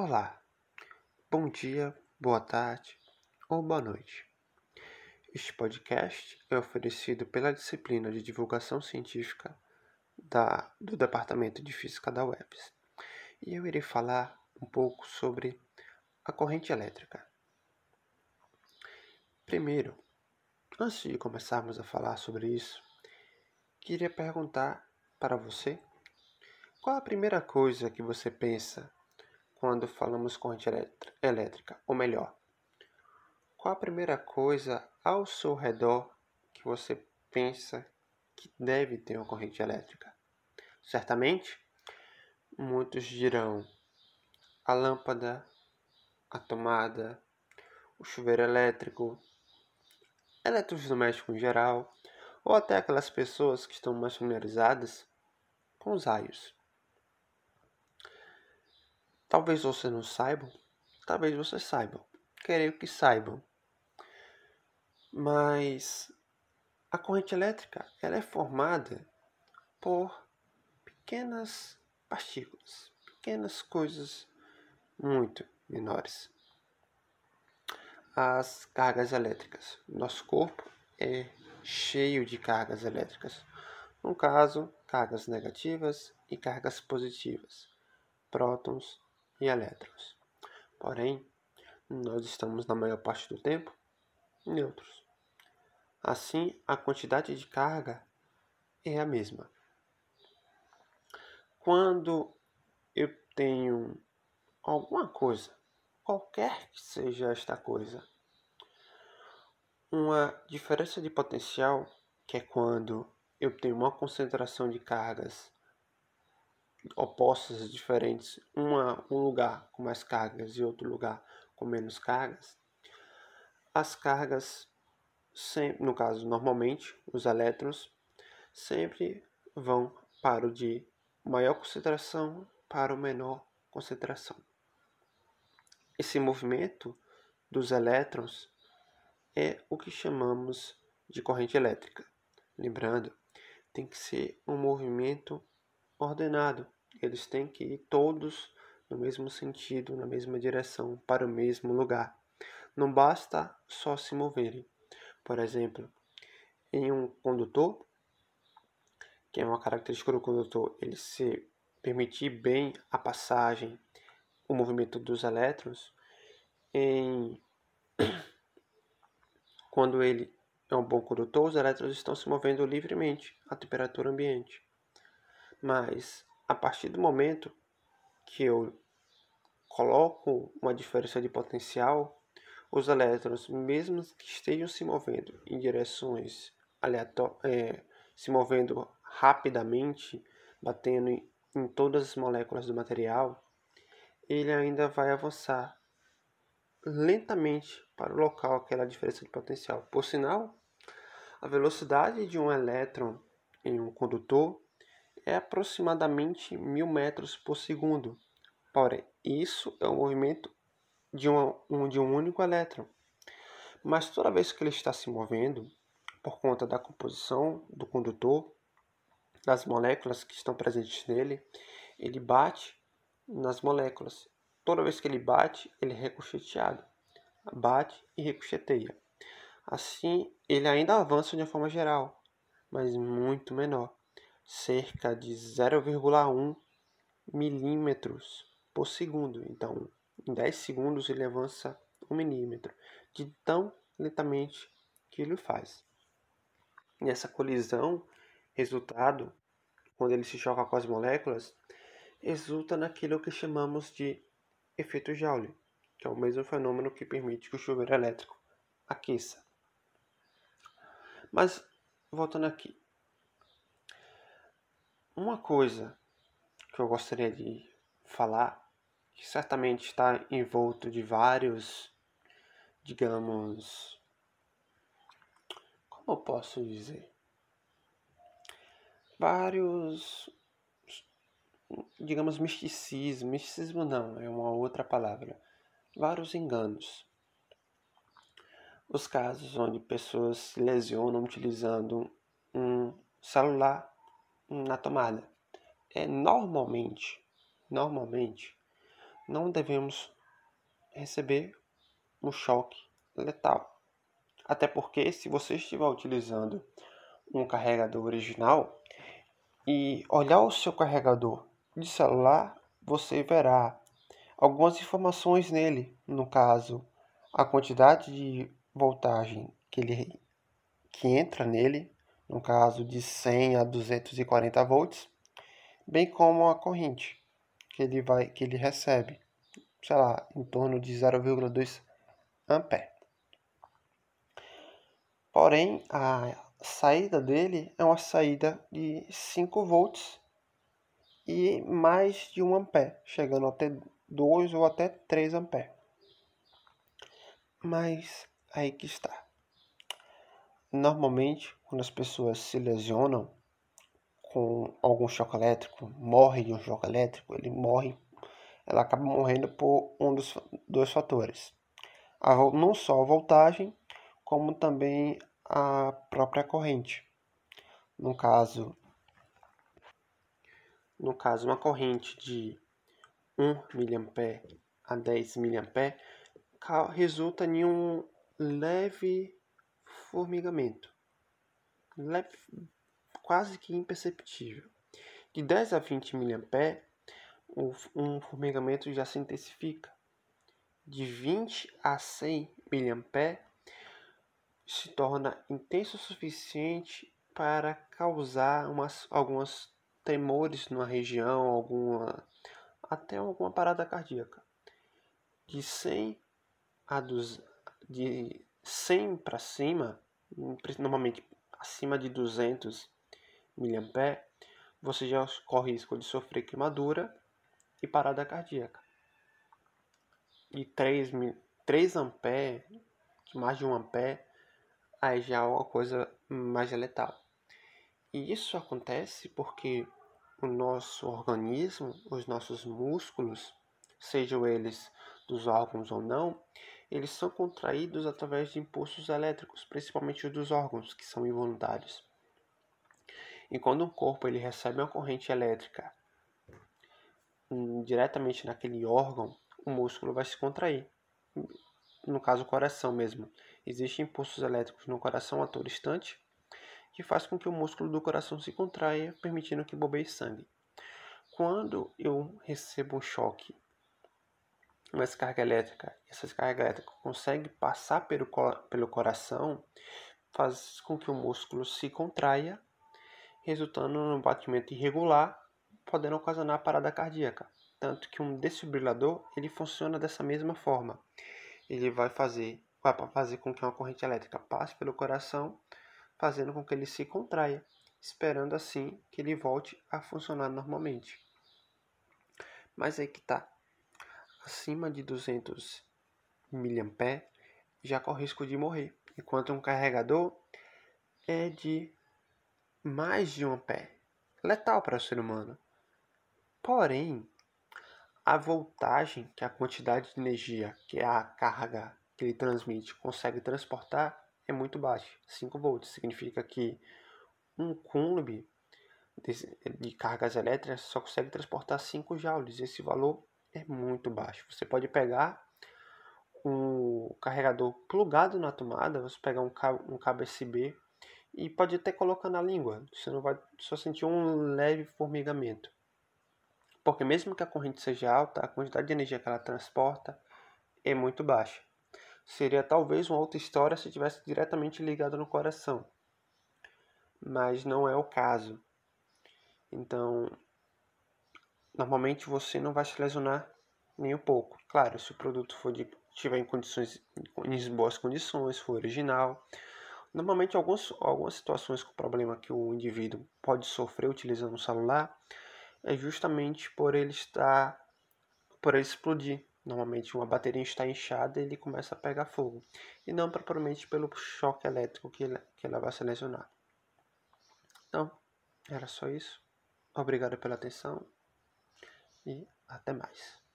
Olá, bom dia, boa tarde ou boa noite. Este podcast é oferecido pela disciplina de Divulgação Científica da, do Departamento de Física da UEPS e eu irei falar um pouco sobre a corrente elétrica. Primeiro, antes de começarmos a falar sobre isso, queria perguntar para você qual a primeira coisa que você pensa quando falamos corrente elétrica? Ou melhor, qual a primeira coisa ao seu redor que você pensa que deve ter uma corrente elétrica? Certamente, muitos dirão a lâmpada, a tomada, o chuveiro elétrico, eletrodomésticos em geral, ou até aquelas pessoas que estão mais familiarizadas com os raios. Talvez você não saiba, talvez você saiba. Creio que saibam. Mas a corrente elétrica ela é formada por pequenas partículas, pequenas coisas muito menores. As cargas elétricas. Nosso corpo é cheio de cargas elétricas. No caso, cargas negativas e cargas positivas, prótons e elétrons. Porém, nós estamos na maior parte do tempo neutros. Assim, a quantidade de carga é a mesma. Quando eu tenho alguma coisa, qualquer que seja esta coisa, uma diferença de potencial, que é quando eu tenho uma concentração de cargas opostas, diferentes, uma, um lugar com mais cargas e outro lugar com menos cargas, as cargas, sempre, no caso, normalmente, os elétrons, sempre vão para o de maior concentração para o menor concentração. Esse movimento dos elétrons é o que chamamos de corrente elétrica. Lembrando, tem que ser um movimento ordenado. Eles têm que ir todos no mesmo sentido, na mesma direção, para o mesmo lugar. Não basta só se moverem. Por exemplo, em um condutor, que é uma característica do condutor, ele se permitir bem a passagem, o movimento dos elétrons, em quando ele é um bom condutor, os elétrons estão se movendo livremente à temperatura ambiente. Mas a partir do momento que eu coloco uma diferença de potencial, os elétrons, mesmo que estejam se movendo em direções aleatórias, é, se movendo rapidamente, batendo em, em todas as moléculas do material, ele ainda vai avançar lentamente para o local aquela diferença de potencial. Por sinal, a velocidade de um elétron em um condutor é aproximadamente mil metros por segundo. Porém, isso é o movimento de, um, de um único elétron. Mas toda vez que ele está se movendo, por conta da composição do condutor, das moléculas que estão presentes nele, ele bate nas moléculas. Toda vez que ele bate, ele é ricocheteado. Bate e ricocheteia. Assim, ele ainda avança de uma forma geral, mas muito menor cerca de 0,1 milímetros por segundo. Então, em 10 segundos ele avança 1 milímetro, de tão lentamente que ele faz. Nessa colisão, resultado, quando ele se choca com as moléculas, resulta naquilo que chamamos de efeito Joule, que é o mesmo fenômeno que permite que o chuveiro elétrico aqueça. Mas, voltando aqui, uma coisa que eu gostaria de falar, que certamente está envolto de vários, digamos, como eu posso dizer? Vários, digamos, misticismo. Misticismo não, é uma outra palavra. Vários enganos. Os casos onde pessoas se lesionam utilizando um celular na tomada. É normalmente, normalmente, não devemos receber um choque letal. Até porque, se você estiver utilizando um carregador original e olhar o seu carregador de celular, você verá algumas informações nele, no caso, a quantidade de voltagem que ele que entra nele, no caso de 100 a 240 volts, bem como a corrente que ele vai que ele recebe, sei lá, em torno de 0,2 ampere. Porém, a saída dele é uma saída de 5 volts e mais de 1 ampere, chegando até 2 ou até 3 ampere. Mas aí que está. Normalmente, quando as pessoas se lesionam com algum choque elétrico, morre de um choque elétrico, ele morre, ela acaba morrendo por um dos dois fatores. A, não só a voltagem, como também a própria corrente. No caso, no caso uma corrente de 1 mA a 10 mA resulta em um leve formigamento, quase que imperceptível. De 10 a 20 mA, um formigamento já se intensifica. De 20 a 100 mA, se torna intenso o suficiente para causar umas, algumas tremores numa região, alguma até alguma parada cardíaca. De 100 a 200, de 100 para cima, normalmente acima de 200 mA, você já corre risco de sofrer queimadura e parada cardíaca. E 3, 3 ampere, mais de 1 ampere, aí já é uma coisa mais letal. E isso acontece porque o nosso organismo, os nossos músculos, sejam eles dos órgãos ou não, eles são contraídos através de impulsos elétricos, principalmente os dos órgãos, que são involuntários. E quando o corpo ele recebe uma corrente elétrica hum, diretamente naquele órgão, o músculo vai se contrair. No caso, o coração mesmo. Existem impulsos elétricos no coração a todo instante, que faz com que o músculo do coração se contraia, permitindo que bombeie sangue. Quando eu recebo um choque uma descarga elétrica, essa descarga elétrica consegue passar pelo, pelo coração, faz com que o músculo se contraia, resultando num batimento irregular, podendo ocasionar parada cardíaca. Tanto que um desfibrilador ele funciona dessa mesma forma. Ele vai fazer, vai fazer com que uma corrente elétrica passe pelo coração, fazendo com que ele se contraia, esperando assim que ele volte a funcionar normalmente. Mas aí que tá acima de 200 mA já corre risco de morrer, enquanto um carregador é de mais de 1 ampere, letal para o ser humano. Porém, a voltagem, que a quantidade de energia, que a carga que ele transmite, consegue transportar, é muito baixa. 5 volts significa que um coulomb de cargas elétricas só consegue transportar 5 joules. Esse valor é muito baixo. Você pode pegar um carregador plugado na tomada, você pegar um cabo, um cabo USB e pode até colocar na língua. Você não vai só sentir um leve formigamento. Porque mesmo que a corrente seja alta, a quantidade de energia que ela transporta é muito baixa. Seria talvez uma outra história se tivesse diretamente ligado no coração. Mas não é o caso. Então, normalmente você não vai se lesionar nem um pouco. Claro, se o produto for de, estiver em condições em boas condições, for original. Normalmente algumas, algumas situações com problema que o indivíduo pode sofrer utilizando o celular é justamente por ele estar por ele explodir. Normalmente uma bateria está inchada e ele começa a pegar fogo. E não propriamente pelo choque elétrico que, que ela vai se lesionar. Então, era só isso. Obrigado pela atenção e até mais.